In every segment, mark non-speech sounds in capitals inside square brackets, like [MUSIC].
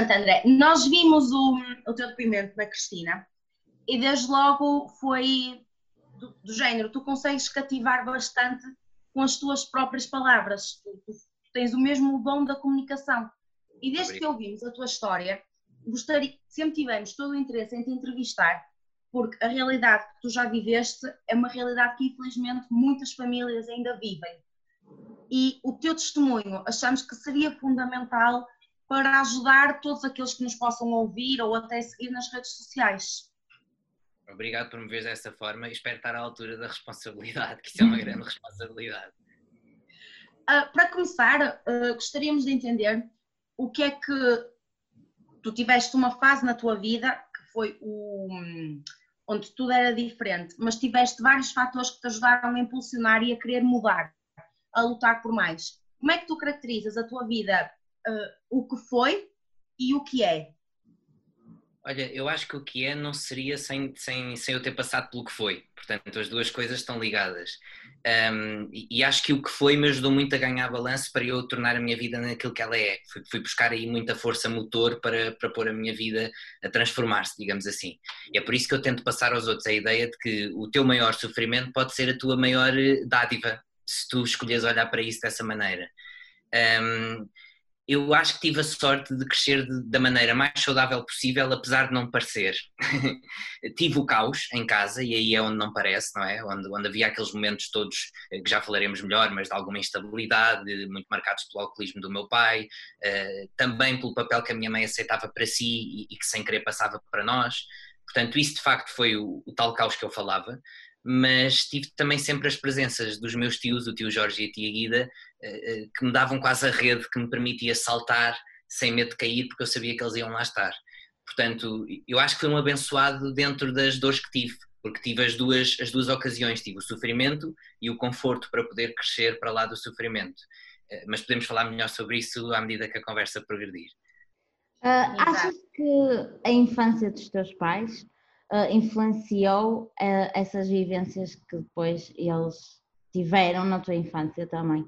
Portanto, André, nós vimos o, o teu depoimento na Cristina e desde logo foi do, do, género, tu consegues cativar bastante com as tuas próprias palavras, tu, tu tens o mesmo dom da comunicação. E desde Obrigado. que ouvimos a tua história, gostaria, sempre tivemos todo o interesse em te entrevistar, porque a realidade que tu já viveste é uma realidade que infelizmente muitas famílias ainda vivem. E o teu testemunho achamos que seria fundamental para ajudar todos aqueles que nos possam ouvir ou até seguir nas redes sociais. Obrigado por me ver dessa forma e espero estar à altura da responsabilidade, que isso é uma grande [LAUGHS] responsabilidade. Uh, para começar, uh, gostaríamos de entender o que é que tu tiveste uma fase na tua vida que foi o, onde tudo era diferente, mas tiveste vários fatores que te ajudaram a impulsionar e a querer mudar, a lutar por mais. Como é que tu caracterizas a tua vida uh, o que foi e o que é? Olha, eu acho que o que é não seria sem, sem, sem eu ter passado pelo que foi. Portanto, as duas coisas estão ligadas. Um, e, acho que o que foi me ajudou muito a ganhar balanço para eu tornar a minha vida naquilo que ela é. Fui, fui buscar aí muita força motor para, para pôr a minha vida a transformar-se, digamos assim. E é por isso que eu tento passar aos outros a ideia de que o teu maior sofrimento pode ser a tua maior eh, dádiva, se tu escolheres olhar para isso dessa maneira. Um, eu acho que tive a sorte de crescer de, da maneira mais saudável possível, apesar de não parecer. [LAUGHS] tive o caos em casa, e aí é onde não parece, não é? Onde, onde havia aqueles momentos todos eh, que já falaremos melhor, mas de alguma instabilidade, muito marcados pelo alcoolismo do meu pai, uh, também pelo papel que a minha mãe aceitava para si e, e, que sem querer passava para nós. Portanto, isso de facto foi o, o tal caos que eu falava mas tive também sempre as presenças dos meus tios, o tio Jorge e a tia Guida, eh, eh, que me davam quase a rede que me permitia saltar sem medo de cair, porque eu sabia que eles iam lá estar. Portanto, eu acho que fui um abençoado dentro das dores que tive, porque tive as duas, as duas ocasiões, tive o sofrimento e o conforto para poder crescer para lá do sofrimento. Eh, mas podemos falar melhor sobre isso à medida que a conversa progredir. Uh, achas que a infância dos teus pais uh, influenciou uh, essas vivências que depois eles tiveram na tua infância também?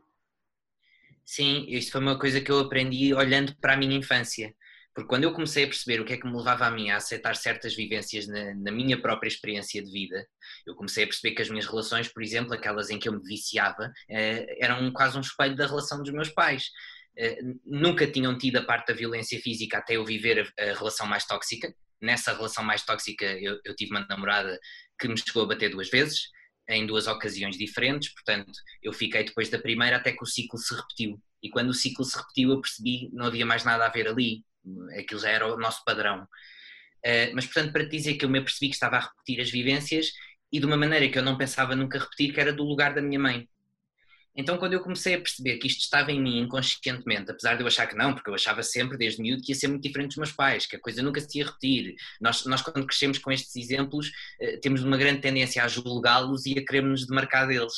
Sim, isso foi uma coisa que eu aprendi olhando para a minha infância. Porque quando eu comecei a perceber o que é que me levava a mim a aceitar certas vivências na, na, minha própria experiência de vida, eu comecei a perceber que as minhas relações, por exemplo, aquelas em que eu me viciava, eh, eram quase um espelho da relação dos meus pais. Nunca tinham tido a parte da violência física até eu viver a relação mais tóxica, nessa relação mais tóxica eu, eu, tive uma namorada que me chegou a bater duas vezes, em duas ocasiões diferentes, portanto eu fiquei depois da primeira até que o ciclo se repetiu. E quando o ciclo se repetiu eu percebi que não havia mais nada a ver ali, aquilo já era o nosso padrão. Uh, mas portanto para te dizer que eu me apercebi que estava a repetir as vivências e de uma maneira que eu não pensava nunca repetir, que era do lugar da minha mãe. Então, quando eu comecei a perceber que isto estava em mim inconscientemente, apesar de eu achar que não, porque eu achava sempre desde miúdo que ia ser muito diferente dos meus pais, que a coisa nunca se ia repetir. Nós, nós quando crescemos com estes exemplos, eh, temos uma grande tendência a julgá-los e a queremos-nos demarcar deles.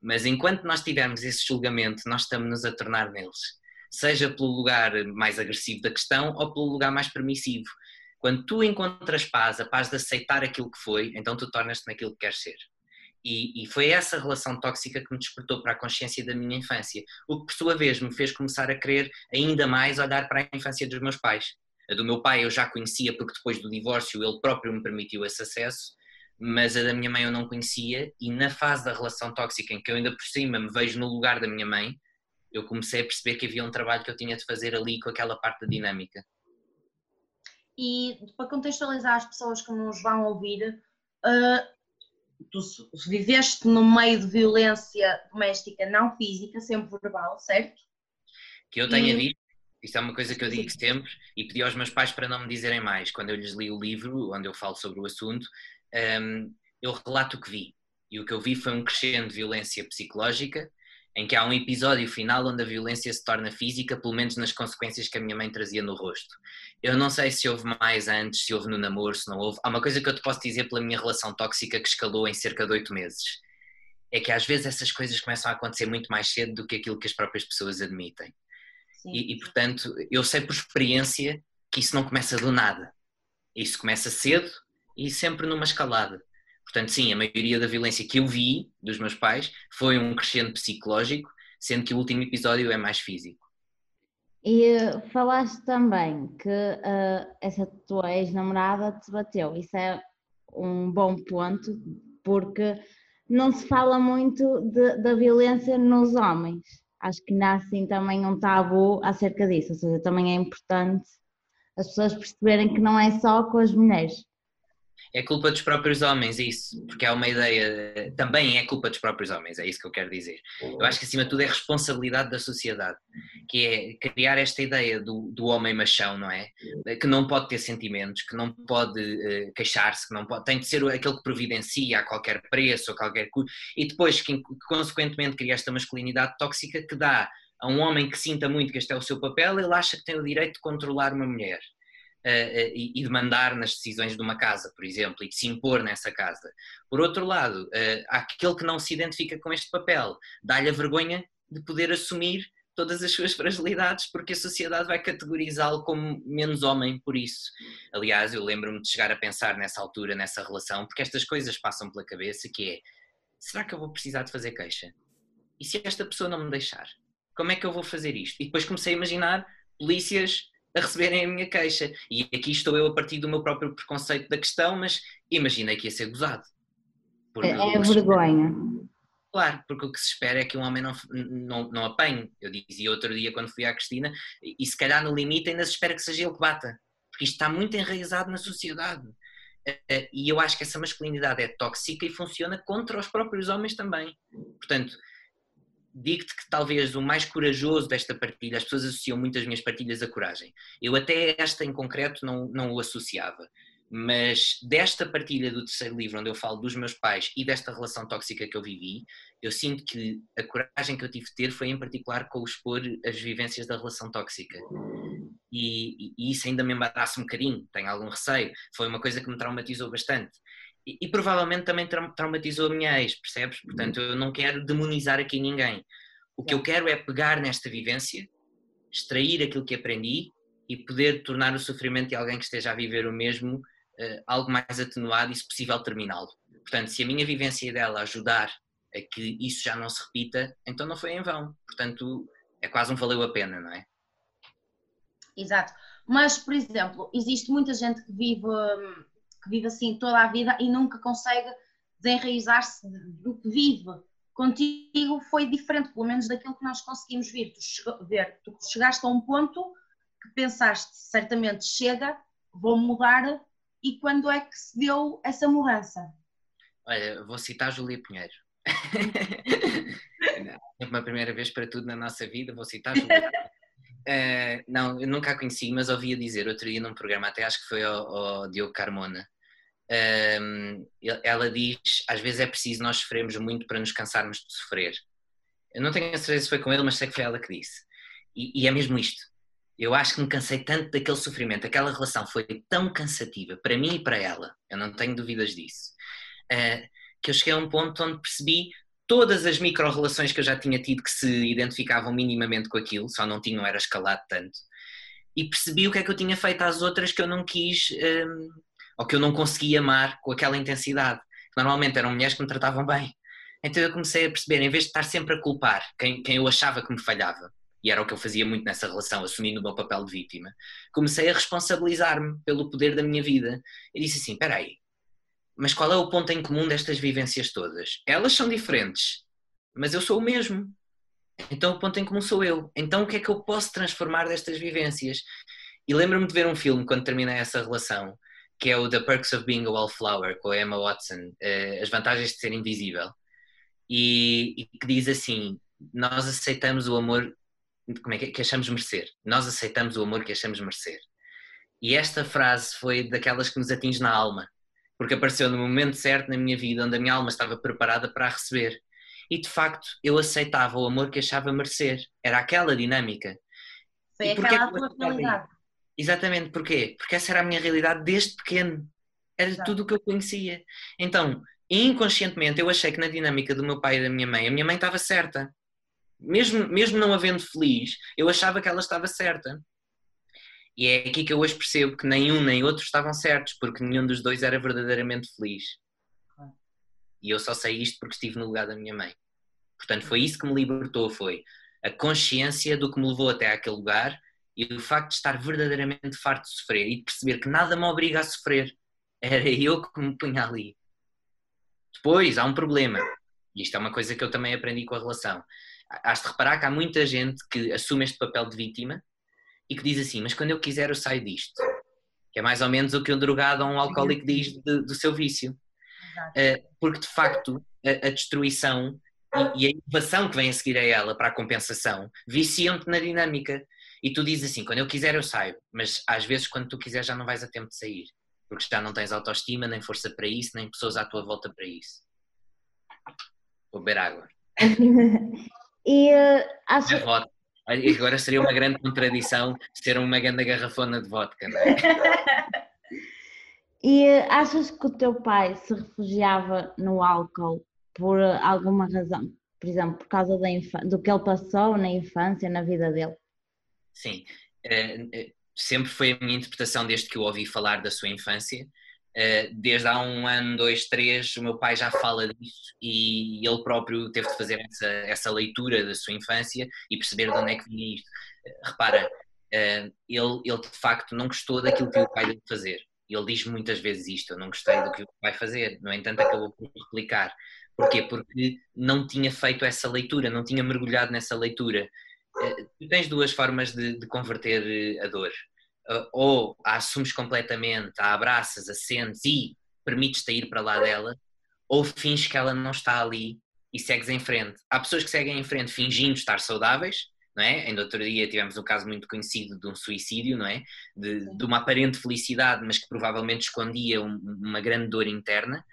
Mas enquanto nós tivermos esse julgamento, nós estamos-nos a tornar neles. Seja pelo lugar mais agressivo da questão ou pelo lugar mais permissivo. Quando tu encontras paz, a paz de aceitar aquilo que foi, então tu tornas-te naquilo que queres ser. E, e, foi essa relação tóxica que me despertou para a consciência da minha infância, o que por sua vez me fez começar a querer ainda mais olhar para a infância dos meus pais. A do meu pai eu já conhecia porque depois do divórcio ele próprio me permitiu esse acesso, mas a da minha mãe eu não conhecia e na fase da relação tóxica em que eu ainda por cima me vejo no lugar da minha mãe, eu comecei a perceber que havia um trabalho que eu tinha de fazer ali com aquela parte da dinâmica. E para contextualizar as pessoas que nos vão ouvir, uh, tu viveste no meio de violência doméstica não física, sempre verbal, certo? Que eu tenha e... visto, isso é uma coisa que eu digo sempre e pedi aos meus pais para não me dizerem mais. Quando eu lhes li o livro, onde eu falo sobre o assunto, um, eu relato o que vi. E o que eu vi foi um crescendo de violência psicológica, em que há um episódio final onde a violência se torna física, pelo menos nas consequências que a minha mãe trazia no rosto. Eu não sei se houve mais antes, se houve no namoro, se não houve. Há uma coisa que eu te posso dizer pela minha relação tóxica que escalou em cerca de oito meses. É que às vezes essas coisas começam a acontecer muito mais cedo do que aquilo que as próprias pessoas admitem. E, e, portanto, eu sei por experiência que isso não começa do nada. Isso começa cedo e sempre numa escalada. Portanto, sim, a maioria da violência que eu vi dos meus pais foi um crescendo psicológico, sendo que o último episódio é mais físico. E falaste também que uh, essa tua ex-namorada te bateu. Isso é um bom ponto, porque não se fala muito de, da violência nos homens. Acho que nasce também um tabu acerca disso, ou seja, também é importante as pessoas perceberem que não é só com as mulheres é culpa dos próprios homens, isso, porque é uma ideia, também é culpa dos próprios homens, é isso que eu quero dizer. Eu acho que acima de tudo é responsabilidade da sociedade, que é criar esta ideia do, do homem machão, não é? Que não pode ter sentimentos, que não pode uh, queixar-se, que não pode, tem de ser aquele que providencia a qualquer preço, a qualquer custo, e depois que, que consequentemente cria esta masculinidade tóxica que dá a um homem que sinta muito que este é o seu papel, ele acha que tem o direito de controlar uma mulher uh, e, de mandar nas decisões de uma casa, por exemplo, e de se impor nessa casa. Por outro lado, uh, aquele que não se identifica com este papel dá-lhe a vergonha de poder assumir todas as suas fragilidades, porque a sociedade vai categorizá-lo como menos homem por isso. Aliás, eu lembro-me de chegar a pensar nessa altura, nessa relação, porque estas coisas passam pela cabeça, que é, será que eu vou precisar de fazer queixa? E se esta pessoa não me deixar? Como é que eu vou fazer isto? E depois comecei a imaginar polícias a receberem a minha queixa. E aqui estou eu a partir do meu próprio preconceito da questão, mas imaginei que ia ser gozado. É, é vergonha. Claro, porque o que se espera é que um homem não, não, não apanhe. Eu dizia outro dia quando fui à Cristina, e se calhar no limite ainda se espera que seja ele que bata, porque isto está muito enraizado na sociedade. Eh, eh, e eu acho que essa masculinidade é tóxica e funciona contra os próprios homens também. Portanto, digo-te que talvez o mais corajoso desta partilha, as pessoas associam muitas minhas partilhas a coragem. Eu até esta em concreto não, não o associava, mas desta partilha do terceiro livro, onde eu falo dos meus pais e desta relação tóxica que eu vivi, eu sinto que a coragem que eu tive de ter foi em particular com o expor as vivências da relação tóxica. E, e isso ainda me embaraça um bocadinho, tenho algum receio. Foi uma coisa que me traumatizou bastante e, e, provavelmente também traumatizou a minha ex, percebes? Portanto, eu não quero demonizar aqui ninguém. O que eu quero é pegar nesta vivência, extrair aquilo que aprendi e poder tornar o sofrimento de alguém que esteja a viver o mesmo uh, algo mais atenuado e, se possível, terminá-lo. Portanto, se a minha vivência dela ajudar a que isso já não se repita, então não foi em vão. Portanto, é quase um valeu a pena, não é? Exato. Mas, por exemplo, existe muita gente que vive hum, que vive assim toda a vida e nunca consegue desenraizar-se do que vive. Contigo foi diferente, pelo menos daquilo que nós conseguimos ver. Tu, ver, tu chegaste a um ponto que pensaste, certamente chega, vou mudar, e quando é que se deu essa mudança? Olha, vou citar Júlia Pinheiro. [LAUGHS] é uma primeira vez para tudo na nossa vida, vou citar Júlia [LAUGHS] Uh, não, eu nunca a conheci, mas ouvia dizer outro dia num programa, até acho que foi ao, ao Diogo Carmona, ela diz: às vezes é preciso nós sofrermos muito para nos cansarmos de sofrer. Eu não tenho a certeza se foi com ele, mas sei que foi ela que disse. E, e, é mesmo isto. Eu acho que me cansei tanto daquele sofrimento, aquela relação foi tão cansativa para mim e para ela, eu não tenho dúvidas disso, uh, que eu cheguei a um ponto onde percebi todas as micro-relações que eu já tinha tido que se identificavam minimamente com aquilo, só não tinham era escalado tanto, e percebi o que é que eu tinha feito às outras que eu não quis um, ou que eu não conseguia amar com aquela intensidade. Normalmente eram mulheres que me tratavam bem. Então eu comecei a perceber, em vez de estar sempre a culpar quem, quem eu achava que me falhava, e era o que eu fazia muito nessa relação, assumindo o meu papel de vítima, comecei a responsabilizar-me pelo poder da minha vida. E disse assim: espera aí, mas qual é o ponto em comum destas vivências todas? Elas são diferentes, mas eu sou o mesmo. Então o ponto em comum sou eu. Então o que é que eu posso transformar destas vivências? E lembro-me de ver um filme quando terminei essa relação, que é o The Perks of Being a Wallflower, com a Emma Watson, uh, As Vantagens de Ser Invisível, e, e, que diz assim: Nós aceitamos o amor como é que, que achamos merecer, nós aceitamos o amor que achamos merecer. E esta frase foi daquelas que nos atinge na alma, porque apareceu no momento certo na minha vida, onde a minha alma estava preparada para a receber. E de facto, eu aceitava o amor que achava merecer. Era aquela dinâmica. Foi aquela a tua realidade. Exatamente, porquê? Porque essa era a minha realidade desde pequeno. Era Exato. tudo o que eu conhecia. Então, inconscientemente, eu achei que na dinâmica do meu pai e da minha mãe, a minha mãe estava certa. Mesmo, mesmo não havendo feliz, eu achava que ela estava certa. E é aqui que eu hoje percebo que nem um nem outro estavam certos, porque nenhum dos dois era verdadeiramente feliz. E eu só sei isto porque estive no lugar da minha mãe. Portanto, foi isso que me libertou, foi a consciência do que me levou até aquele lugar e o facto de estar verdadeiramente farto de sofrer e de perceber que nada me obriga a sofrer, era eu que me punha ali. Depois há um problema, e isto é uma coisa que eu também aprendi com a relação. Has de reparar que há muita gente que assume este papel de vítima e que diz assim: Mas quando eu quiser, eu saio disto. Que é mais ou menos o que um drogado ou um alcoólico diz de, do seu vício. Uh, porque de facto a, a destruição e, e, a inovação que vem a seguir a ela para a compensação viciam-te na dinâmica. E tu dizes assim: quando eu quiser, eu saio, mas às vezes, quando tu quiser, já não vais a tempo de sair, porque já não tens autoestima, nem força para isso, nem pessoas à tua volta para isso. Vou beber água. [LAUGHS] e uh, acho... Agora seria uma grande contradição ser uma grande garrafona de vodka, não é? [LAUGHS] e uh, achas que o teu pai se refugiava no álcool por alguma razão? Por exemplo, por causa da do que ele passou na infância, na vida dele? Sim. Uh, sempre foi a minha interpretação desde que eu ouvi falar da sua infância eh, desde há um ano, dois, três, o meu pai já fala disso e ele próprio teve de fazer essa, essa leitura da sua infância e perceber de onde é que vinha isto. Eh, repara, eh, ele, ele de facto não gostou daquilo que o pai deve fazer. Ele diz muitas vezes isto: eu não gostei do que o vai fazer. No entanto, acabou por replicar. Porquê? Porque não tinha feito essa leitura, não tinha mergulhado nessa leitura. Tu tens duas formas de, de converter a dor ou a assumes completamente, a abraças, a sentes e permites-te ir para lá dela, ou finges que ela não está ali e segues em frente. Há pessoas que seguem em frente fingindo estar saudáveis, não é? Ainda outro dia tivemos um caso muito conhecido de um suicídio, não é? De, de uma aparente felicidade, mas que provavelmente escondia um, uma grande dor interna.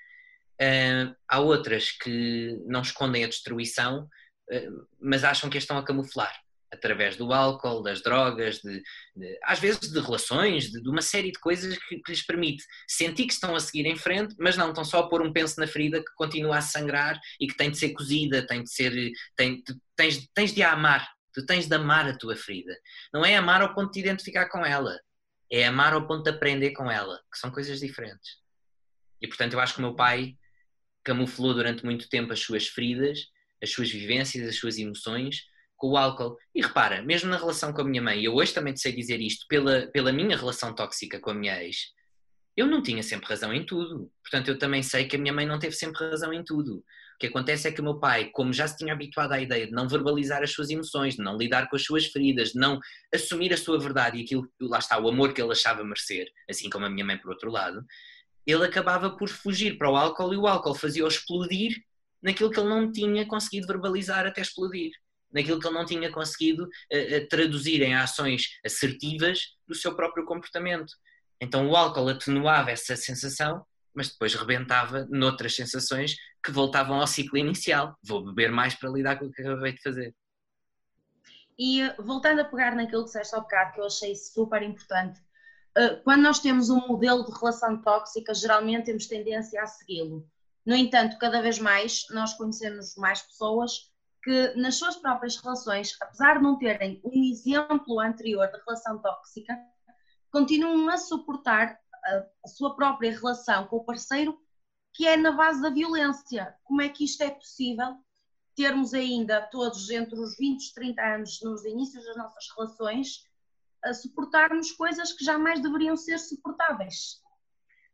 Uh, há outras que não escondem a destruição, uh, mas acham que a estão a camuflar através do álcool, das drogas, de, de, às vezes de relações, de, de uma série de coisas que, que, lhes permite sentir que estão a seguir em frente, mas não, estão só a pôr um penso na ferida que continua a sangrar e que tem de ser cozida, tem de ser, tem, tens, tens de a amar, tu tens de amar a tua ferida. Não é amar ao ponto de identificar com ela, é amar ao ponto de aprender com ela, que são coisas diferentes. E portanto eu acho que o meu pai camuflou durante muito tempo as suas feridas, as suas vivências, as suas emoções, com o álcool. E repara, mesmo na relação com a minha mãe, eu hoje também te sei dizer isto, pela, pela minha relação tóxica com a minha ex, eu não tinha sempre razão em tudo. Portanto, eu também sei que a minha mãe não teve sempre razão em tudo. O que acontece é que o meu pai, como já se tinha habituado à ideia de não verbalizar as suas emoções, de não lidar com as suas feridas, de não assumir a sua verdade e aquilo, lá está, o amor que ele achava merecer, assim como a minha mãe por outro lado, ele acabava por fugir para o álcool e o álcool fazia-o explodir naquilo que ele não tinha conseguido verbalizar até explodir naquilo que ele não tinha conseguido uh, traduzir em ações assertivas do seu próprio comportamento. Então o álcool atenuava essa sensação, mas depois rebentava noutras sensações que voltavam ao ciclo inicial. Vou beber mais para lidar com o que acabei de fazer. E eh, voltando a pegar naquilo que disseste ao bocado, que eu achei super importante, quando nós temos um modelo de relação tóxica, geralmente temos tendência a segui-lo. No entanto, cada vez mais nós conhecemos mais pessoas que nas suas próprias relações, apesar de não terem um exemplo anterior de relação tóxica, continuam a suportar a, sua própria relação com o parceiro, que é na base da violência. Como é que isto é possível? Termos ainda todos entre os 20 e 30 anos nos inícios das nossas relações a suportarmos coisas que jamais deveriam ser suportáveis.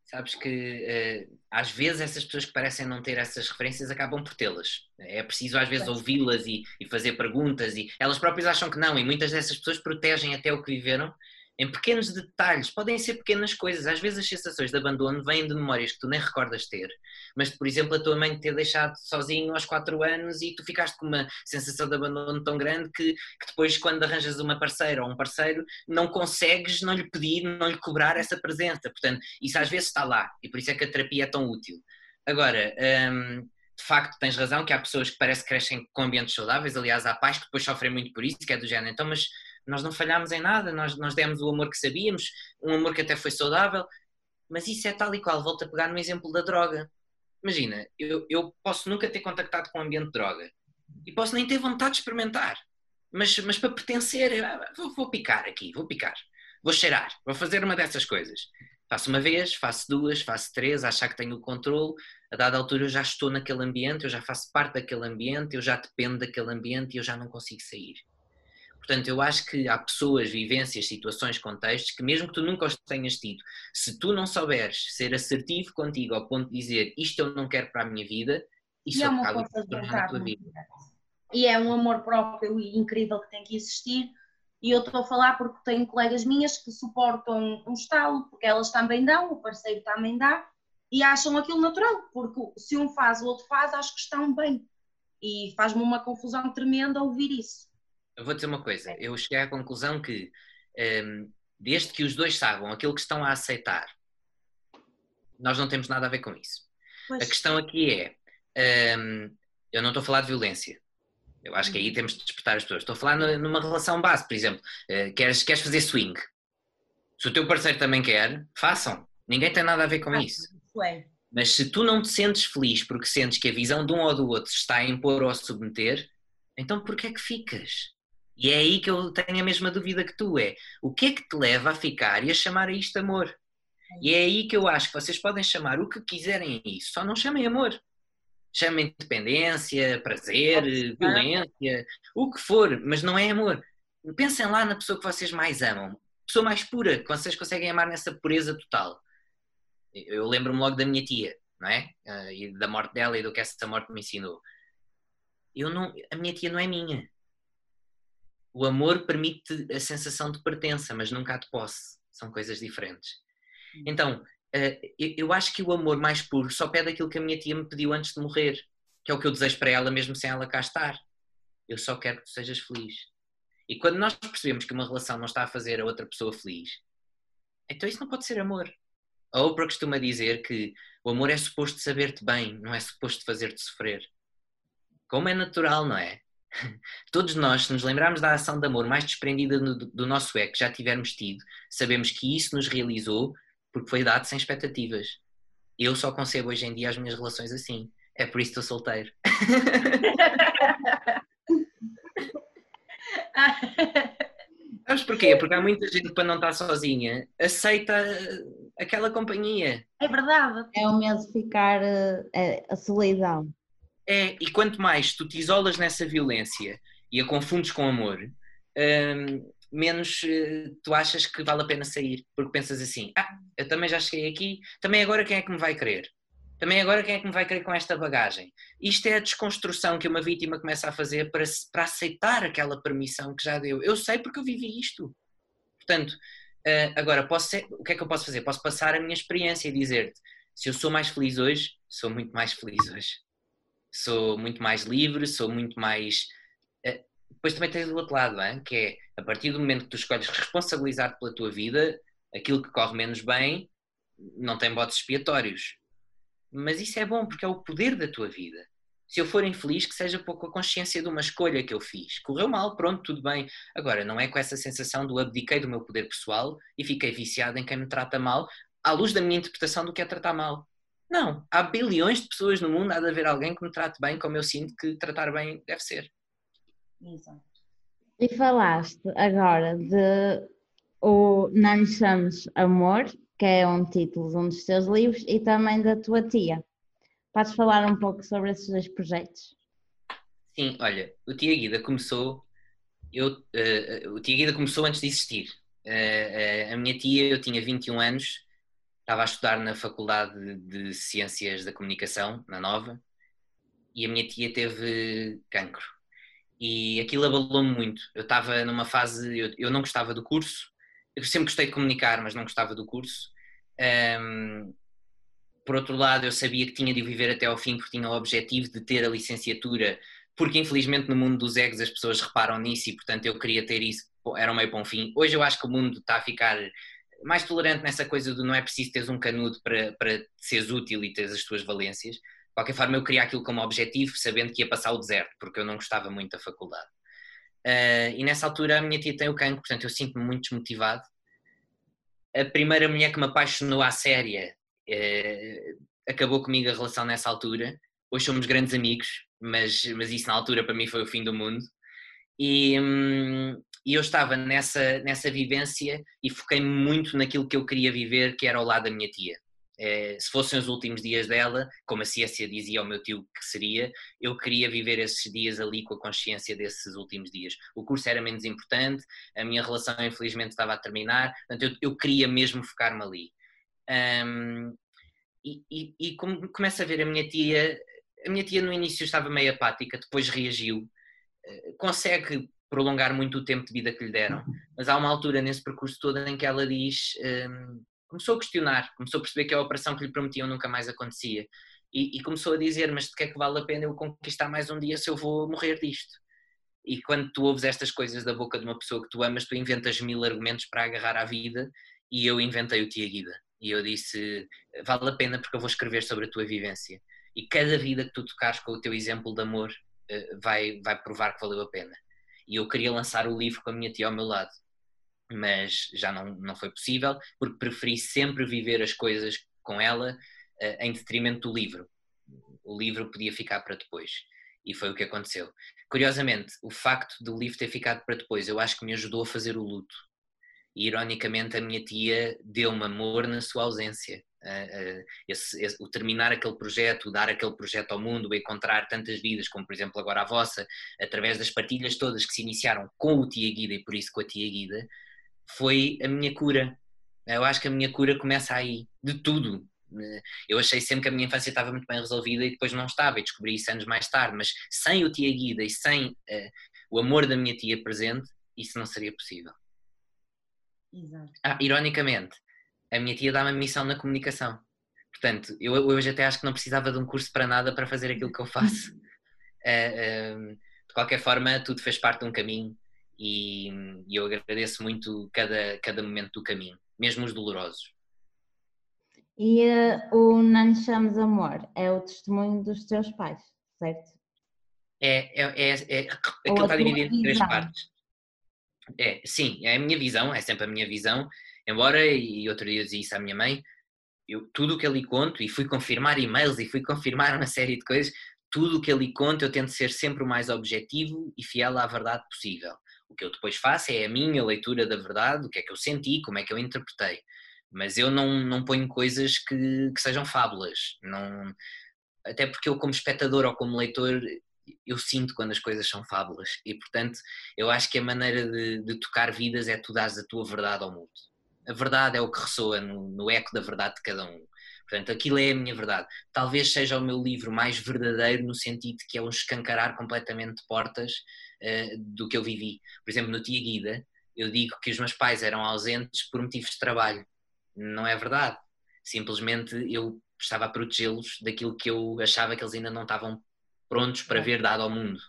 Sabes que uh, às vezes essas pessoas que parecem não ter essas referências acabam por tê-las. É preciso às vezes ouvi-las e, e, fazer perguntas e elas próprias acham que não e muitas dessas pessoas protegem até o que viveram em pequenos detalhes, podem ser pequenas coisas. Às vezes as sensações de abandono vêm de memórias que tu nem recordas ter, mas por exemplo a tua mãe te ter deixado sozinho aos 4 anos e tu ficaste com uma sensação de abandono tão grande que, que depois, quando arranjas uma parceira ou um parceiro, não consegues não lhe pedir, não lhe cobrar essa presença. Portanto, isso às vezes está lá e por isso é que a terapia é tão útil. Agora, hum, de facto tens razão que há pessoas que parece que crescem com ambientes saudáveis, aliás há pais que depois sofrem muito por isso, que é do género, então mas nós não falhámos em nada, nós, nós demos o amor que sabíamos, um amor que até foi saudável, mas isso é tal e qual, volto a pegar no exemplo da droga. Imagina, eu, eu posso nunca ter contactado com o ambiente de droga e posso nem ter vontade de experimentar, mas, mas para pertencer, vou, vou picar aqui, vou picar, vou cheirar, vou fazer uma dessas coisas. Faço uma vez, faço duas, faço três, achar que tenho o controle, a dada altura eu já estou naquele ambiente, eu já faço parte daquele ambiente, eu já dependo daquele ambiente e eu já não consigo sair Portanto, eu acho que há pessoas, vivências, situações, contextos que, mesmo que tu nunca os tenhas tido, se tu não souberes ser assertivo contigo ao ponto de dizer isto eu não quero para a minha vida, isso E é acaba por tornar a tua vontade vida. E é um amor próprio e incrível que tem que existir. E eu estou a falar porque tenho colegas minhas que suportam um estalo, porque elas também dão, o parceiro também dá, e acham aquilo natural, porque se um faz, o outro faz, acho que estão bem. E faz-me uma confusão tremenda ouvir isso. Eu vou dizer uma coisa, eu cheguei à conclusão que hum, desde que os dois saibam aquilo que estão a aceitar, nós não temos nada a ver com isso. Pois, A questão aqui é, hum, eu não estou a falar de violência. Eu acho que aí temos de despertar as pessoas. Estou a falar nu- numa relação base, por exemplo, eh, queres, queres fazer swing. Se o teu parceiro também quer, façam. Ninguém tem nada a ver com isso. isso é. Mas se tu não te sentes feliz porque sentes que a visão de um ou do outro está a impor ou a submeter, então porquê é que ficas? E é aí que eu tenho a mesma dúvida que tu, é o que é que te leva a ficar e a chamar a isto amor? E é aí que eu acho que vocês podem chamar o que quiserem a isso, só não chamem amor. Chamem dependência, prazer, violência, o que for, mas não é amor. Pensem lá na pessoa que vocês mais amam, pessoa mais pura, que vocês conseguem amar nessa pureza total. Eu lembro-me logo da minha tia, não é? Ah, E da morte dela e do que essa morte me ensinou. Eu não, a minha tia não é minha. O amor permite a sensação de pertença, mas nunca a de posse. São coisas diferentes. Então, ah, eu eu acho que o amor mais puro só pede aquilo que a minha tia me pediu antes de morrer, que é o que eu desejo para ela, mesmo sem ela cá estar. Eu só quero que tu sejas feliz. E quando nós percebemos que uma relação não está a fazer a outra pessoa feliz, então isso não pode ser amor. A Oprah costuma dizer que o amor é suposto saber-te bem, não é suposto fazer-te sofrer. Como é natural, não é? Todos nós, se nos lembrarmos da ação de amor mais desprendida do, do nosso é que já tivermos tido, sabemos que isso nos realizou porque foi dado sem expectativas. Eu só concebo hoje em dia as minhas relações assim. É por isso que estou solteiro. [LAUGHS] Sabes porquê? Porque há muita gente, para não estar sozinha, aceita aquela companhia. É verdade. É o medo de ficar eh, a solidão. É, e quanto mais tu te isolas nessa violência e a confundes com amor, hum, menos eh, tu achas que vale a pena sair. Porque pensas assim: ah, eu também já cheguei aqui, também agora quem é que me vai querer? Também agora quem é que me vai querer com esta bagagem? Isto é a desconstrução que uma vítima começa a fazer para, para aceitar aquela permissão que já deu. Eu sei porque eu vivi isto. Portanto, eh, agora, posso ser- o que é que eu posso fazer? Posso passar a minha experiência e dizer-te: se eu sou mais feliz hoje, sou muito mais feliz hoje. Sou muito mais livre, sou muito mais. eh, Depois também tens o outro lado, não é? que é a partir do momento que tu escolhes responsabilizar-te pela tua vida, aquilo que corre menos bem não tem botes expiatórios. Mas isso é bom porque é o poder da tua vida. Se eu for infeliz, que seja pouco a consciência de uma escolha que eu fiz. Correu mal, pronto, tudo bem. Agora, não é com essa sensação do abdiquei do meu poder pessoal e fiquei viciado em quem me trata mal, à luz da minha interpretação do que é tratar mal. Não, há bilhões de pessoas no mundo, há de haver alguém que me trate bem como eu sinto que tratar bem deve ser. Exato. E falaste agora de o Não Lhe Chames Amor, que é um título de um dos teus livros, e também da tua tia. Podes falar um pouco sobre esses dois projetos? Sim, olha, o Tia Guida começou, eu, eh, o Tia Guida começou antes de existir. Eh, eh, a minha tia, eu tinha 21 anos, estava a estudar na Faculdade de, Ciências da Comunicação, na Nova, e a minha tia teve cancro. E aquilo abalou-me muito. Eu estava numa fase, eu, eu não gostava do curso, eu sempre gostei de comunicar, mas não gostava do curso. Ahm, por outro lado, eu sabia que tinha de viver até ao fim, porque tinha o objetivo de ter a licenciatura, porque infelizmente no mundo dos egos as pessoas reparam nisso e, portanto, eu queria ter isso, era um meio para um fim. Hoje eu acho que o mundo está a ficar mais tolerante nessa coisa do não é preciso teres um canudo para, para seres útil e teres as tuas valências. De qualquer forma, eu queria aquilo como objetivo, sabendo que ia passar o deserto, porque eu não gostava muito da faculdade. Ah, e nessa altura a minha tia tem o cancro, portanto eu sinto-me muito desmotivado. A primeira mulher que me apaixonou à séria eh, acabou comigo a relação nessa altura. Hoje somos grandes amigos, mas, mas isso na altura para mim foi o fim do mundo. E, hum, e eu estava nessa, nessa vivência e foquei-me muito naquilo que eu queria viver, que era ao lado da minha tia. eh, se fossem os últimos dias dela, como a ciência dizia ao meu tio que seria, eu queria viver esses dias ali com a consciência desses últimos dias. O curso era menos importante, a minha relação infelizmente estava a terminar, portanto eu, eu queria mesmo focar-me ali. Um, e, e, e começo a ver a minha tia, a minha tia no início estava meio apática, depois reagiu, eh, consegue prolongar muito o tempo de vida que lhe deram, mas há uma altura nesse percurso todo em que ela diz, um, começou a questionar, começou a perceber que a operação que lhe prometiam nunca mais acontecia e, e começou a dizer, mas de que é que vale a pena eu conquistar mais um dia se eu vou morrer disto? E quando tu ouves estas coisas da boca de uma pessoa que tu amas, tu inventas mil argumentos para agarrar à vida e eu inventei o Tia Guida. E eu disse, vale a pena porque eu vou escrever sobre a tua vivência. E cada vida que tu tocares com o teu exemplo de amor eh, vai, vai provar que valeu a pena. E eu queria lançar o livro com a minha tia ao meu lado, mas já não, não foi possível, porque preferi sempre viver as coisas com ela uh, em detrimento do livro. O livro podia ficar para depois. E foi o que aconteceu. Curiosamente, o facto do livro ter ficado para depois, eu acho que me ajudou a fazer o luto. E ironicamente, a minha tia deu-me amor na sua ausência. Uh, uh, esse, esse, o terminar aquele projeto, o dar aquele projeto ao mundo, o encontrar tantas vidas, como por exemplo agora a vossa, através das partilhas todas que se iniciaram com o Tia Guida e por isso com a Tia Guida, foi a minha cura. Eu acho que a minha cura começa aí, de tudo. Uh, eu achei sempre que a minha infância estava muito bem resolvida e depois não estava, e descobri isso anos mais tarde, mas sem o Tia Guida e sem o amor da minha tia presente, isso não seria possível. Exato. Ah, ironicamente, a minha tia dá-me a missão na comunicação. Portanto, eu hoje até acho que não precisava de um curso para nada para fazer aquilo que eu faço. Uh, uh, [LAUGHS] de qualquer forma, tudo fez parte de um caminho e, e, eu agradeço muito cada, cada momento do caminho, mesmo os dolorosos. E uh, o Não Chames Amor é o testemunho dos teus pais, certo? É, é, é, é aquilo está dividido em três partes. É, sim, é a minha visão, é sempre a minha visão, embora, e outro dia eu dizia isso à minha mãe, eu, tudo o que ali conto, e fui confirmar e-mails e fui [LAUGHS] confirmar uma série de coisas, tudo o que ali conto eu tento ser sempre o mais objetivo e fiel à verdade possível. O que eu depois faço é a minha leitura da verdade, o que é que eu senti, como é que eu interpretei. Mas eu não, não ponho coisas que, que sejam fábulas. Não, até porque eu, como espectador ou como leitor, eu sinto quando as coisas são fábulas e portanto eu acho que a maneira de, de tocar vidas é tu dares a tua verdade ao mundo a verdade é o que ressoa no, no, eco da verdade de cada um. Portanto aquilo é a minha verdade. Talvez seja o meu livro mais verdadeiro no sentido que é um escancarar completamente de portas uh, do que eu vivi. Por exemplo no Tia Guida eu digo que os meus pais eram ausentes por motivos de trabalho. Não é verdade. Simplesmente eu estava a protegê-los daquilo que eu achava que eles ainda não estavam prontos para ver dado ao mundo.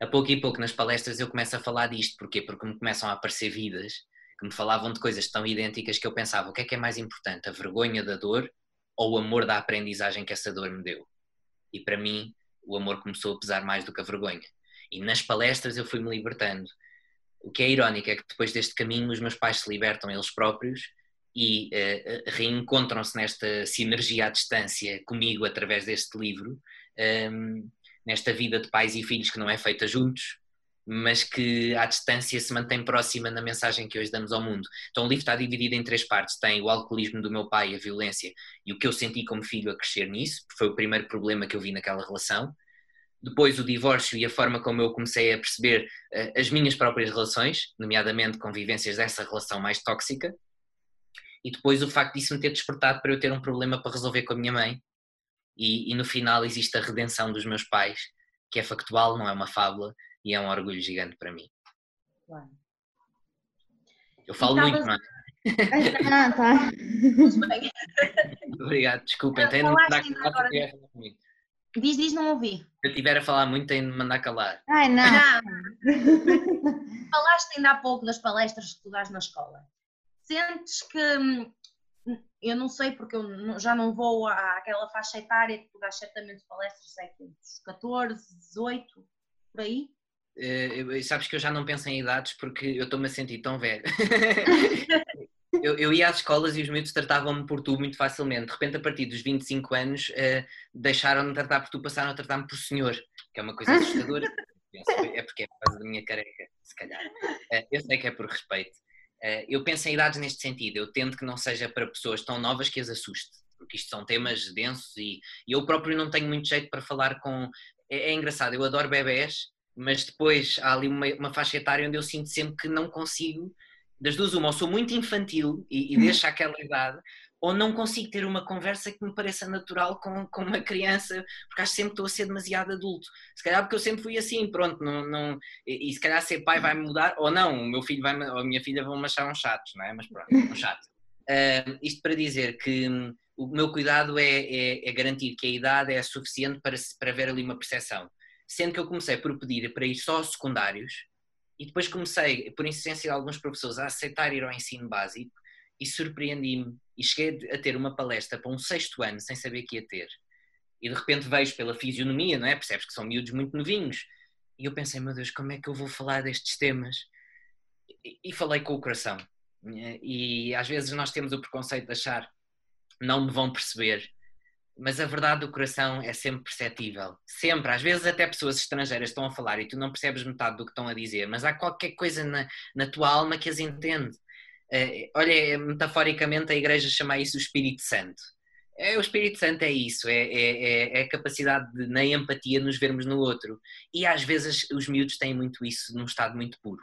A pouco e pouco nas palestras eu começo a falar disto, porquê? Porque me começam a aparecer vidas que me falavam de coisas tão idênticas que eu pensava, o que é que é mais importante, a vergonha da dor ou o amor da aprendizagem que essa dor me deu? E para mim, o amor começou a pesar mais do que a vergonha. E nas palestras eu fui-me libertando. O que é irónico é que depois deste caminho os meus pais se libertam eles próprios e uh, reencontram-se nesta sinergia à distância comigo através deste livro um, nesta vida de pais e filhos que não é feita juntos, mas que à distância se mantém próxima na mensagem que hoje damos ao mundo. Então o livro está dividido em três partes: tem o alcoolismo do meu pai, a violência e o que eu senti como filho a crescer nisso, foi o primeiro problema que eu vi naquela relação. Depois o divórcio e a forma como eu comecei a perceber uh, as minhas próprias relações, nomeadamente convivências dessa relação mais tóxica. E depois o facto disso me ter despertado para eu ter um problema para resolver com a minha mãe, e, e, no final existe a redenção dos meus pais, que é factual, não é uma fábula e é um orgulho gigante para mim. Claro. Eu falo muito, não é? Ah, tá. [LAUGHS] Obrigado, desculpem, tenho de mandar calar agora... muito. Diz, diz, não ouvi. Se eu estiver a falar muito, tenho de mandar calar. Ai, não. não. [LAUGHS] Falaste ainda há pouco das palestras que tu dás na escola. Sentes que hum, eu não sei porque eu já não vou àquela faixa etária que tu dás certamente palestras, dos 14, 18, por aí. Uh, sabes que eu já não penso em idades porque eu estou-me a sentir tão velho. [LAUGHS] eu, eu, ia às escolas e os miúdos tratavam-me por tu muito facilmente. De repente, a partir dos 25 anos, uh, deixaram-me tratar por tu, passaram a tratar-me por senhor, que é uma coisa assustadora. [LAUGHS] é porque é por causa da minha careca, se calhar. Uh, eu sei que é por respeito. Eu penso em idades neste sentido, eu tento que não seja para pessoas tão novas que as assuste, porque isto são temas densos e, e eu próprio não tenho muito jeito para falar com. É, é engraçado, eu adoro bebés, mas depois há ali uma, uma, faixa etária onde eu sinto sempre que não consigo, das duas, uma, ou sou muito infantil e, e deixo aquela idade, ou não consigo ter uma conversa que me pareça natural com, com uma criança, porque acho sempre que estou a ser demasiado adulto. Se calhar porque eu sempre fui assim, pronto, não, não, e, e se calhar ser pai vai-me mudar, ou não, o meu filho vai ou a minha filha vão-me achar uns chatos, não é? Mas pronto, [LAUGHS] um chato. Uh, isto para dizer que hum, o meu cuidado é, é, é, garantir que a idade é suficiente para, para haver ali uma percepção. Sendo que eu comecei por pedir para ir só aos secundários, e depois comecei, por insistência de alguns professores, a aceitar ir ao ensino básico, e surpreendi-me e cheguei a ter uma palestra para um sexto ano sem saber que ia ter. E de repente vejo pela fisionomia, não é? Percebes que são miúdos muito novinhos. E eu pensei, meu Deus, como é que eu vou falar destes temas? E, e falei com o coração. E às vezes nós temos o preconceito de achar não me vão perceber, mas a verdade do coração é sempre perceptível. Sempre. Às vezes até pessoas estrangeiras estão a falar e tu não percebes metade do que estão a dizer, mas há qualquer coisa na, na tua alma que as entende. Uh, olha, metaforicamente a igreja chama isso o Espírito Santo. É, o Espírito Santo é isso, é, é, é, é a capacidade de, na empatia, nos vermos no outro. E às vezes os miúdos têm muito isso num estado muito puro.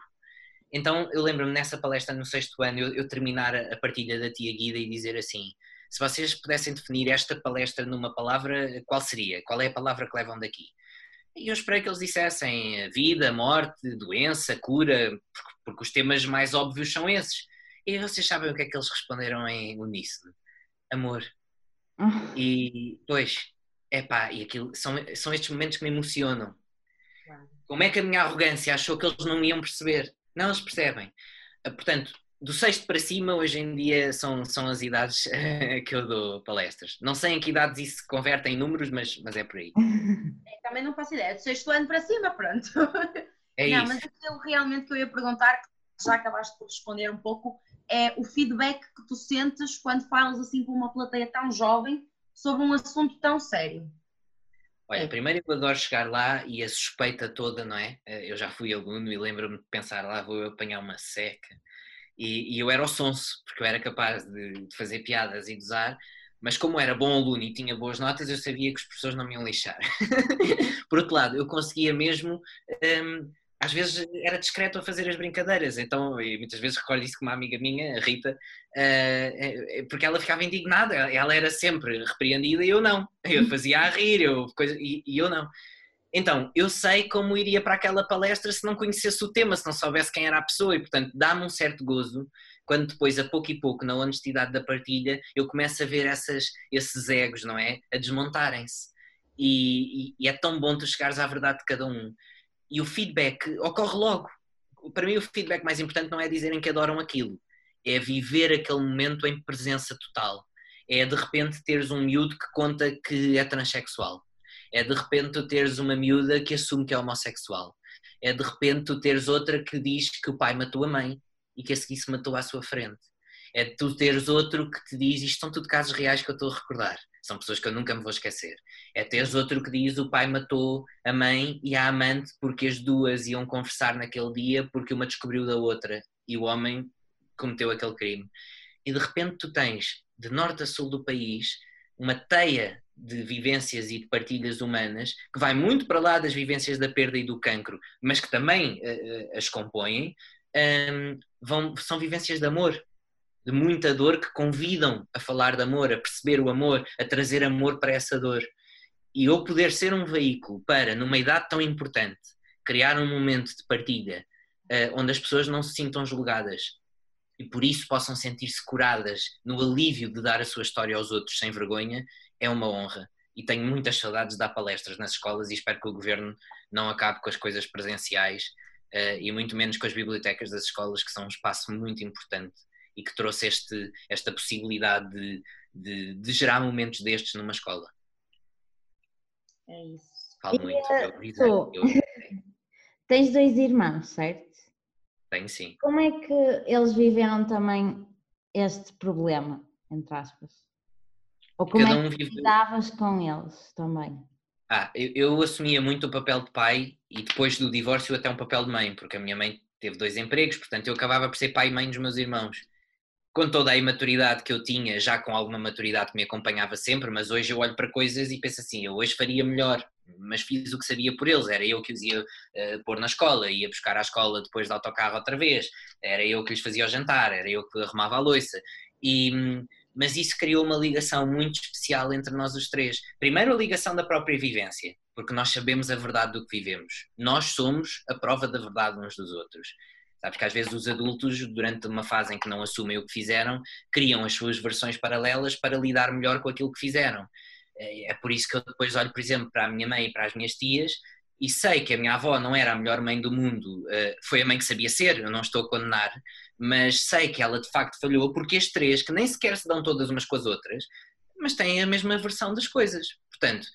Então eu lembro-me nessa palestra no sexto ano, eu, eu terminar a, a partilha da tia Guida e dizer assim: se vocês pudessem definir esta palestra numa palavra, qual seria? Qual é a palavra que levam daqui? E eu esperei que eles dissessem vida, morte, doença, cura, porque, porque os temas mais óbvios são esses. E vocês sabem o que é que eles responderam em uníssono? Amor. [LAUGHS] E, pois, é pá, e aquilo, são, são estes momentos que me emocionam. Como é que a minha arrogância achou que eles não me iam perceber? Não, eles percebem. Ah, portanto, do sexto para cima, hoje em dia, são, são as idades que eu dou palestras. Não sei em que idades isso se converte em números, mas, mas é por aí. [LAUGHS] É, também não faço ideia. Do sexto ano para cima, pronto. [LAUGHS] É não, isso. mas aquilo realmente que eu ia perguntar, que já acabaste por responder um pouco, é o feedback que tu sentes quando falas assim com uma plateia tão jovem sobre um assunto tão sério? Olha, primeiro eu adoro chegar lá e a suspeita toda, não é? Eh, eu já fui aluno e lembro-me de pensar lá vou eu apanhar uma seca. E, e eu era o sonso, porque eu era capaz de, de fazer piadas e de usar, mas como era bom aluno e tinha boas notas, eu sabia que os professores não me iam lixar. [LAUGHS] Por outro lado, eu conseguia mesmo um, às vezes era discreto a fazer as brincadeiras, então, e muitas vezes recolho isso com uma amiga minha, a Rita, uh, porque ela ficava indignada, ela era sempre repreendida e eu não, eu fazia a rir, eu, coisa, e eu não. Então, eu sei como iria para aquela palestra se não conhecesse o tema, se não soubesse quem era a pessoa, e portanto dá-me um certo gozo quando depois, a pouco e pouco, na honestidade da partilha, eu começo a ver essas, esses egos, não é? A desmontarem-se. E, e, e, é tão bom tu chegares à verdade de cada um e o feedback ocorre logo. Para mim, o feedback mais importante não é dizerem que adoram aquilo, é viver aquele momento em presença total. É de repente teres um miúdo que conta que é transexual. É de repente teres uma miúda que assume que é homossexual. É de repente teres outra que diz que o pai matou a mãe e que a seguir se matou à sua frente. É tu teres outro que te diz, isto são tudo casos reais que eu estou a recordar são pessoas que eu nunca me vou esquecer. É teres outro que diz o pai matou a mãe e a amante porque as duas iam conversar naquele dia porque uma descobriu da outra e o homem cometeu aquele crime. E de repente tu tens, de norte a sul do país, uma teia de vivências e de partilhas humanas que vai muito para lá das vivências da perda e do cancro, mas que também uh, as compõem, um, vão, são vivências de amor, de muita dor que convidam a falar de amor, a perceber o amor, a trazer amor para essa dor. E eu poder ser um veículo para, numa idade tão importante, criar um momento de partilha uh, onde as pessoas não se sintam julgadas e por isso possam sentir-se curadas no alívio de dar a sua história aos outros sem vergonha, é uma honra. E tenho muitas saudades de dar palestras nas escolas e espero que o governo não acabe com as coisas presenciais uh, e muito menos com as bibliotecas das escolas, que são um espaço muito importante e que trouxe este, esta possibilidade de, de, de, gerar momentos destes numa escola. É isso. Falo e, muito. Eu, eu, eu... [LAUGHS] Tens dois irmãos, certo? Tenho sim. Como é que eles viveram também este problema, entre aspas? Ou como Cada é que vive... lidavas com eles também? Ah, eu, eu, assumia muito o papel de pai e depois do divórcio até um papel de mãe, porque a minha mãe teve dois empregos, portanto eu acabava por ser pai e mãe dos meus irmãos. com toda a imaturidade que eu tinha, já com alguma maturidade que me acompanhava sempre, mas hoje eu olho para coisas e penso assim, eu hoje faria melhor, mas fiz o que sabia por eles, era eu que os ia uh, pôr na escola, ia buscar à escola depois do autocarro outra vez, era eu que lhes fazia o jantar, era eu que arrumava a louça, e, mas isso criou uma ligação muito especial entre nós os três. Primeiro a ligação da própria vivência, porque nós sabemos a verdade do que vivemos, nós somos a prova da verdade uns dos outros. Sabes que às vezes os adultos, durante uma fase em que não assumem o que fizeram, criam as suas versões paralelas para lidar melhor com aquilo que fizeram. É, é por isso que eu depois olho, por exemplo, para a minha mãe e para as minhas tias e sei que a minha avó não era a melhor mãe do mundo, eh, foi a mãe que sabia ser, eu não estou a condenar, mas sei que ela de facto falhou porque as três, que nem sequer se dão todas umas com as outras, mas têm a mesma versão das coisas. Portanto,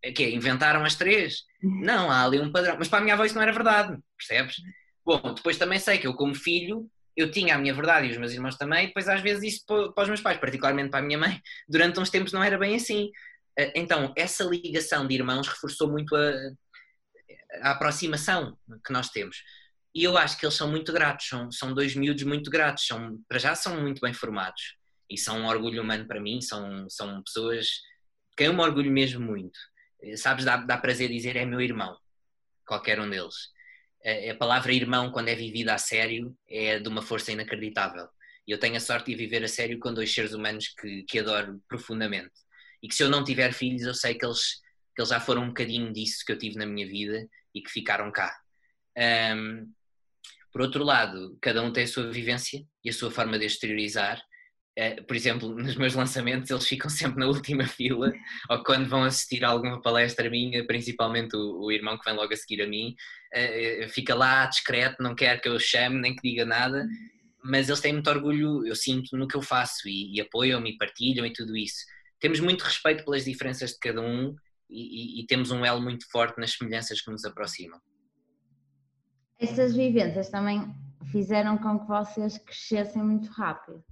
é que inventaram as três? Não, há ali um padrão. Mas para a minha avó isso não era verdade, percebes? Bom, depois também sei que eu, como filho, eu tinha a minha verdade e os meus irmãos também, e depois às vezes isso para os meus pais, particularmente para a minha mãe, durante uns tempos não era bem assim. Eh, então, essa ligação de irmãos reforçou muito a, a aproximação que nós temos. E eu acho que eles são muito gratos, são, são dois miúdos muito gratos, são, para já são muito bem formados e são um orgulho humano para mim, são, são pessoas que eu me orgulho mesmo muito. Eh, sabes, dá, dá prazer dizer é meu irmão, qualquer um deles a palavra irmão, quando é vivida a sério, é de uma força inacreditável. E eu tenho a sorte de viver a sério com dois seres humanos que, que adoro profundamente. E que se eu não tiver filhos, eu sei que eles, que eles já foram um bocadinho disso que eu tive na minha vida e que ficaram cá. Um, por outro lado, cada um tem a sua vivência e a sua forma de exteriorizar, eh, por exemplo, [LAUGHS] nos meus lançamentos eles ficam sempre na última [LAUGHS] fila, ou quando vão assistir a alguma palestra minha, principalmente o, o irmão que vem logo a seguir a mim, uh, fica lá discreto, não quer que eu chame nem que diga nada, mas eles têm muito orgulho, eu sinto, no que eu faço e, e apoiam-me e partilham e tudo isso. Temos muito respeito pelas diferenças de cada um e, e, temos um elo muito forte nas semelhanças que nos aproximam. Essas vivências também fizeram com que vocês crescessem muito rápido.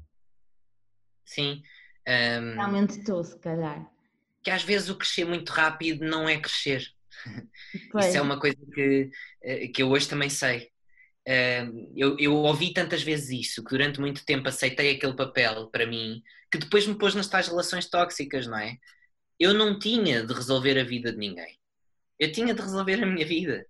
Sim. Um, Realmente tu, se calhar. Que às vezes o crescer muito rápido não é crescer. Pois. [LAUGHS] Isso é uma coisa que, eh, que eu hoje também sei. Eu, eu ouvi tantas vezes isso, que durante muito tempo aceitei aquele papel para mim, que depois me pôs nas tais relações tóxicas, não é? Eu não tinha de resolver a vida de ninguém. Eu tinha de resolver a minha vida.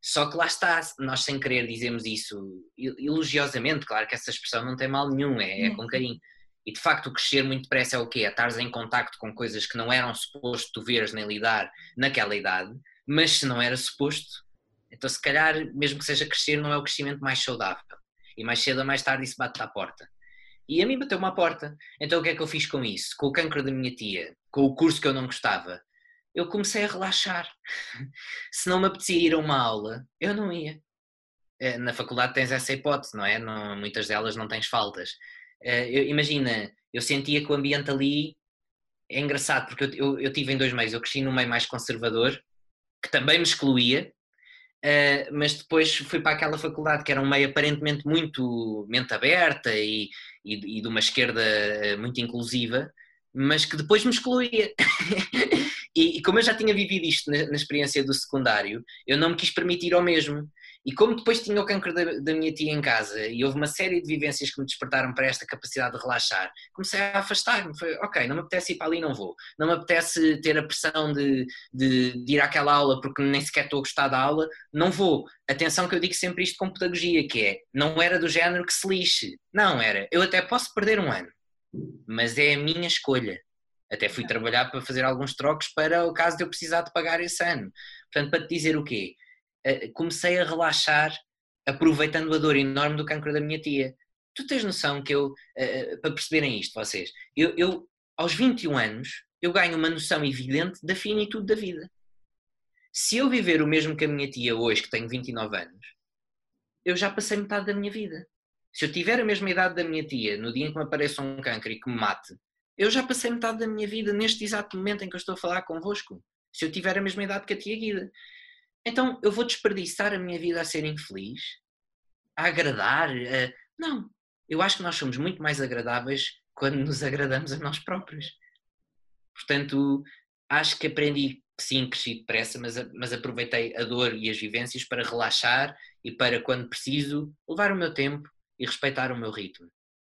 Só que lá está, nós sem querer dizemos isso elogiosamente, claro que essa expressão não tem mal nenhum, é, é com carinho. E de facto, o crescer muito depressa é o quê? É estar em contacto com coisas que não eram suposto tu veres nem lidar naquela idade, mas se não era suposto, então se calhar, mesmo que seja crescer, não é o crescimento mais saudável. E mais cedo ou mais tarde isso bate à porta. E a mim bateu uma porta. Então o que é que eu fiz com isso? Com o cancro da minha tia, com o curso que eu não gostava, eu comecei a relaxar. [LAUGHS] se não me apetecia ir a uma aula, eu não ia. Eh, na faculdade tens essa hipótese, não é? Não, muitas delas não tens faltas. Eh, eu, imagina, eu sentia que o ambiente ali é engraçado, porque eu, eu, eu tive em dois meios, eu cresci num meio mais conservador, que também me excluía, uh, mas depois fui para aquela faculdade que era um meio aparentemente muito mente aberta e, e, e de uma esquerda muito inclusiva, mas que depois me excluía. [LAUGHS] e, e, como eu já tinha vivido isto na, na experiência do secundário, eu não me quis permitir ao mesmo. E como depois tinha o cancro da, da, minha tia em casa e houve uma série de vivências que me despertaram para esta capacidade de relaxar, comecei a afastar-me. Foi, ok, não me apetece ir para ali, não vou. Não me apetece ter a pressão de, de, de, ir àquela aula porque nem sequer estou a gostar da aula, não vou. Atenção que eu digo sempre isto com pedagogia, que é, não era do género que se lixe. Não, era, eu até posso perder um ano, mas é a minha escolha. Até fui trabalhar para fazer alguns trocos para o caso de eu precisar de pagar esse ano. Portanto, para te dizer o quê? Eh, comecei a relaxar aproveitando a dor enorme do cancro da minha tia. Tu tens noção que eu, eh, para perceberem isto vocês, eu, eu aos 21 anos eu ganho uma noção evidente da finitude da vida. Se eu viver o mesmo que a minha tia hoje, que tenho 29 anos, eu já passei metade da minha vida. Se eu tiver a mesma idade da minha tia, no dia em que me apareça um câncer e que me mate, eu já passei metade da minha vida neste exato momento em que eu estou a falar convosco. Se eu tiver a mesma idade que a tia Guida. Então eu vou desperdiçar a minha vida a ser infeliz? A agradar? A... Não. Eu acho que nós somos muito mais agradáveis quando nos agradamos a nós próprios. Portanto, acho que aprendi, sim, cresci depressa, mas, mas aproveitei a dor e as vivências para relaxar e para, quando preciso, levar o meu tempo e respeitar o meu ritmo.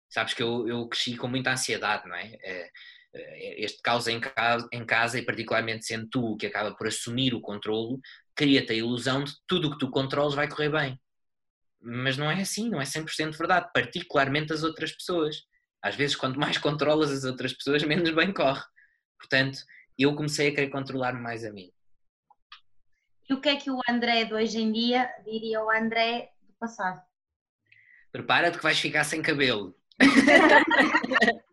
Sabes que eu, eu cresci com muita ansiedade, não é? é, é este caos em casa, em casa, e particularmente sendo tu que acaba por assumir o controlo, cria-te a ilusão de tudo o que tu controles vai correr bem. Mas não é assim, não é 100% verdade, particularmente as outras pessoas. Às vezes, quanto mais controlas as outras pessoas, menos bem corre. Portanto, eu comecei a querer controlar mais a mim. E o que é que o André de hoje em dia diria ao André do passado? Prepara-te que vais ficar sem cabelo. [LAUGHS]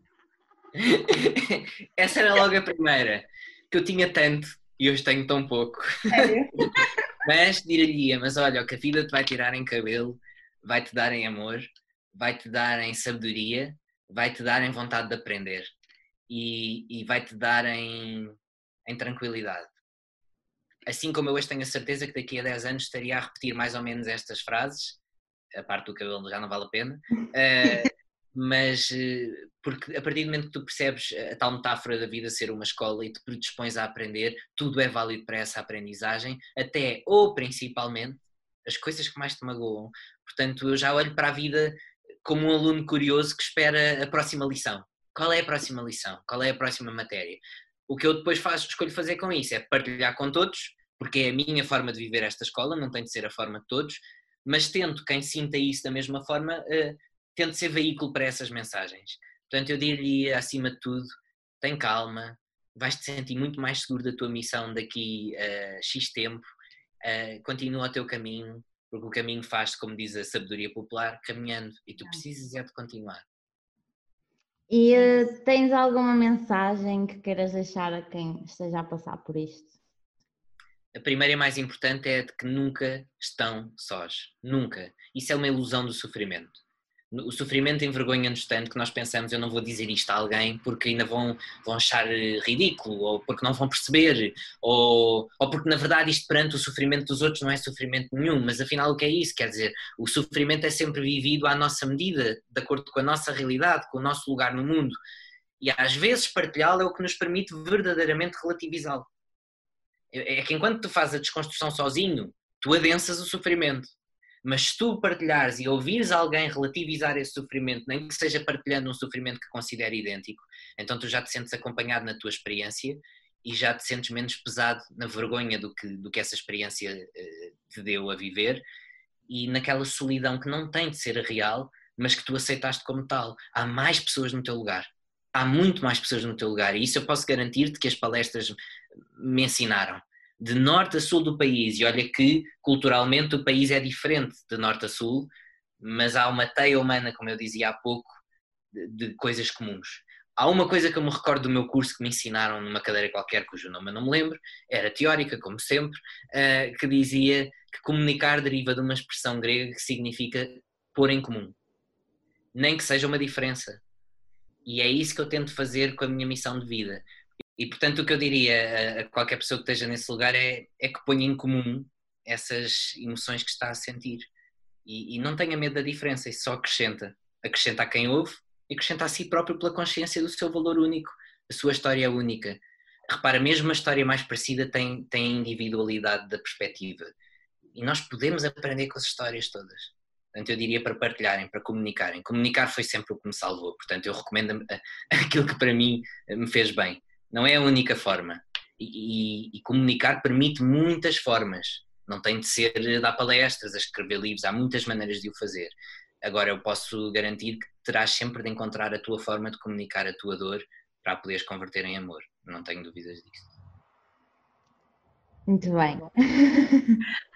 Essa era logo a primeira, que eu tinha tanto e hoje tenho tão pouco. É. [LAUGHS] mas diria, mas olha, o que a vida te vai tirar em cabelo, vai-te dar em amor, vai-te dar em sabedoria, vai-te dar em vontade de aprender e, e vai-te dar em, em tranquilidade. Assim como eu hoje tenho a certeza que daqui a 10 anos estaria a repetir mais ou menos estas frases, a parte do cabelo já não vale a pena, uh, [LAUGHS] mas uh, porque a partir do momento que tu percebes a tal metáfora da vida ser uma escola e te predispões a aprender, tudo é válido para essa aprendizagem, até ou principalmente as coisas que mais te magoam. Portanto, eu já olho para a vida como um aluno curioso que espera a próxima lição. Qual é a próxima lição? Qual é a próxima matéria? O que eu depois faço, escolho fazer com isso é partilhar com todos, porque é a minha forma de viver esta escola, não tem de ser a forma de todos, mas tento, quem sinta isso da mesma forma, uh, tento ser veículo para essas mensagens. Portanto, eu diria, acima de tudo, tem calma, vais-te sentir muito mais seguro da tua missão daqui a X tempo, uh, continua o teu caminho, porque o caminho faz como diz a sabedoria popular, caminhando, e tu precisas é de continuar. E uh, tens alguma mensagem que queiras deixar a quem esteja a passar por isto? A primeira e mais importante é de que nunca estão sós. Nunca. Isso é uma ilusão do sofrimento. O sofrimento envergonha-nos tanto que nós pensamos eu não vou dizer isto a alguém porque ainda vão, vão achar ridículo, ou porque não vão perceber, ou, ou porque na verdade isto perante o sofrimento dos outros não é sofrimento nenhum, mas afinal o que é isso? Quer dizer, o sofrimento é sempre vivido à nossa medida, de acordo com a nossa realidade, com o nosso lugar no mundo. E às vezes partilhá-lo é o que nos permite verdadeiramente relativizá-lo. É, é que enquanto tu fazes a desconstrução sozinho, tu adensas o sofrimento. Mas se tu partilhares e ouvires alguém relativizar esse sofrimento, nem que seja partilhando um sofrimento que considere idêntico, então tu já te sentes acompanhado na tua experiência e já te sentes menos pesado na vergonha do que, do que essa experiência uh, te deu a viver e naquela solidão que não tem de ser real, mas que tu aceitaste como tal. Há mais pessoas no teu lugar. Há muito mais pessoas no teu lugar e isso eu posso garantir-te que as palestras me ensinaram. De norte a sul do país, e olha que culturalmente o país é diferente de norte a sul, mas há uma teia humana, como eu dizia há pouco, de, de coisas comuns. Há uma coisa que eu me recordo do meu curso que me ensinaram numa cadeira qualquer, cujo nome eu não me lembro, era teórica, como sempre, uh, que dizia que comunicar deriva de uma expressão grega que significa pôr em comum. Nem que seja uma diferença. E é isso que eu tento fazer com a minha missão de vida. E portanto o que eu diria a, qualquer pessoa que esteja nesse lugar é, é que ponha em comum essas emoções que está a sentir. E, e não tenha medo da diferença, isso só acrescenta. Acrescenta a quem ouve e acrescenta a si próprio pela consciência do seu valor único. A sua história é única. Repara, mesmo uma história mais parecida tem, tem a individualidade da perspectiva. E nós podemos aprender com as histórias todas. Portanto, eu diria para partilharem, para comunicarem. Comunicar foi sempre o que me salvou. Portanto, eu recomendo [LAUGHS] aquilo que para mim me fez bem não é a única forma. E, e, e, comunicar permite muitas formas. Não tem de ser dar palestras, a escrever livros, há muitas maneiras de o fazer. Agora, eu posso garantir que terás sempre de encontrar a tua forma de comunicar a tua dor para a poderes converter em amor. Não tenho dúvidas disso. Muito bem. [LAUGHS]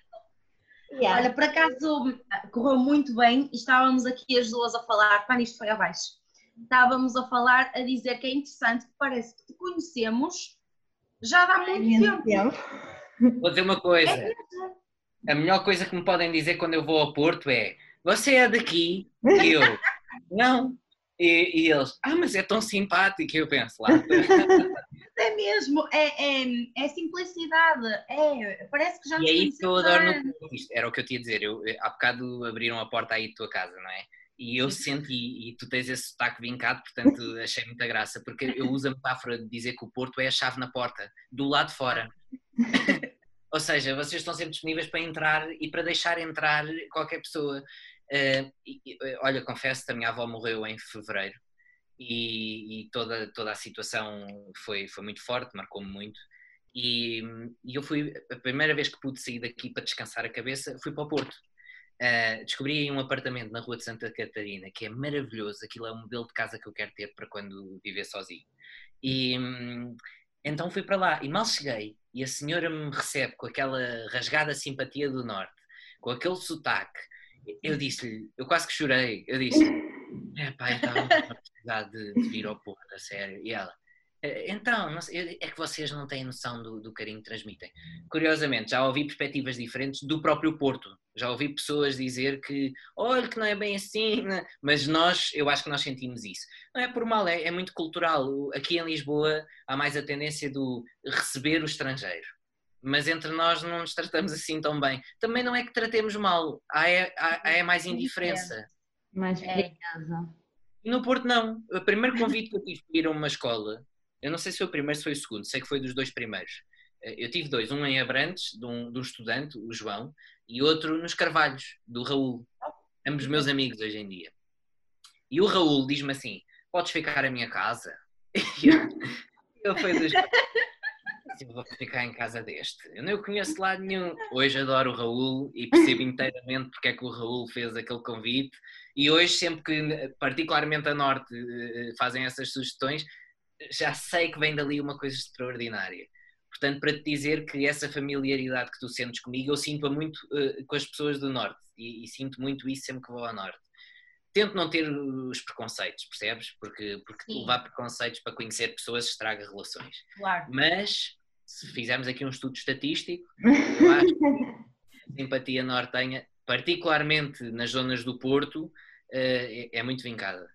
yeah. Olha, por acaso correu muito bem e estávamos aqui as duas a falar quando isto foi abaixo estávamos a falar, a dizer que é interessante, que parece que te conhecemos já há muito tempo. Vou dizer uma coisa. É a melhor coisa que me podem dizer quando eu vou ao Porto é você é daqui? E eu, [LAUGHS] não. E, e, eles, ah, mas é tão simpático. E eu penso lá. É mesmo, é, é, é simplicidade, é, parece que já E é isso que eu adoro no Era o que eu te ia dizer. Eu, há bocado abriram a porta aí de tua casa, não é? E eu senti, e tu tens esse sotaque vincado, portanto [LAUGHS] achei muita graça, porque eu uso a metáfora de dizer que o Porto é a chave na porta, do lado de fora. [LAUGHS] Ou seja, vocês estão sempre disponíveis para entrar e para deixar entrar qualquer pessoa. Uh, e, olha, confesso, a minha avó morreu em fevereiro e, e toda, toda a situação foi, foi muito forte, marcou-me muito. E, e, eu fui, a primeira vez que pude sair daqui para descansar a cabeça, fui para o Porto. Uh, descobri um apartamento na Rua de Santa Catarina que é maravilhoso. Aquilo é um modelo de casa que eu quero ter para quando viver sozinho. E então fui para lá e mal cheguei e a senhora me recebe com aquela rasgada simpatia do Norte, com aquele sotaque. Eu disse-lhe, eu quase que chorei. Eu disse: É pá, eu estava a precisar de, de vir ao Porto, a sério. E ela: eh, então, sei, é que vocês não têm noção do, do, carinho que transmitem. Curiosamente, já ouvi perspectivas diferentes do próprio Porto. Já ouvi pessoas dizer que, olha, que não é bem assim, né? mas nós, eu acho que nós sentimos isso. Não é por mal, é, é muito cultural. Aqui em Lisboa há mais a tendência do receber o estrangeiro. Mas entre nós não nos tratamos assim tão bem. Também não é que tratemos mal, há é, há, há é mais indiferença. Mais carinhosa. E no Porto não. O primeiro convite que eu tive para ir a uma escola eu não sei se foi o primeiro ou foi o segundo, sei que foi dos dois primeiros. Eh, eu tive dois, um em Abrantes, de um, de um estudante, o João, e outro nos Carvalhos, do Raul. Ambos meus amigos hoje em dia. E o Raul diz-me assim: Podes ficar à minha casa? [LAUGHS] E eu, eu fui dos. [LAUGHS] Eu vou ficar em casa deste. Eu não o conheço de lado nenhum. Hoje adoro o Raul e percebo [LAUGHS] inteiramente porque é que o Raul fez aquele convite. E hoje, sempre que, particularmente a Norte, eh, fazem essas sugestões, já sei que vem dali uma coisa extraordinária. Portanto, para te dizer que essa familiaridade que tu sentes comigo, eu sinto-a muito uh, com as pessoas do Norte e, e, sinto muito isso sempre que vou ao Norte. Tento não ter os preconceitos, percebes? Porque, porque levar preconceitos para conhecer pessoas estraga relações. Claro. Mas, se fizermos aqui um estudo estatístico, [LAUGHS] eu acho que a simpatia nortenha, particularmente nas zonas do Porto, uh, é, é muito vincada.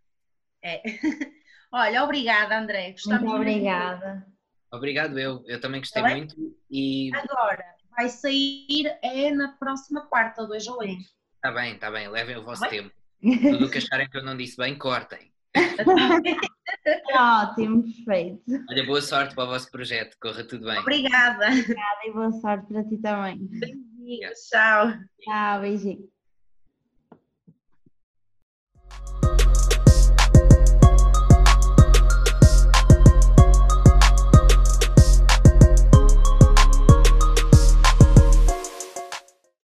É. [LAUGHS] Olha, obrigada, André. Gostamos muito obrigada. Obrigado, eu. Eu também gostei tá muito. E... Agora, vai sair é na próxima quarta, 2 ou 8. Está bem, está bem. Levem o vosso tá tempo. Tudo o que acharem que eu não disse bem, cortem. Ótimo, perfeito. Olha, boa sorte para o vosso projeto, corra tudo bem. Obrigada. Obrigada e boa sorte para ti também. Beijinhos, tchau. Tchau, beijinho.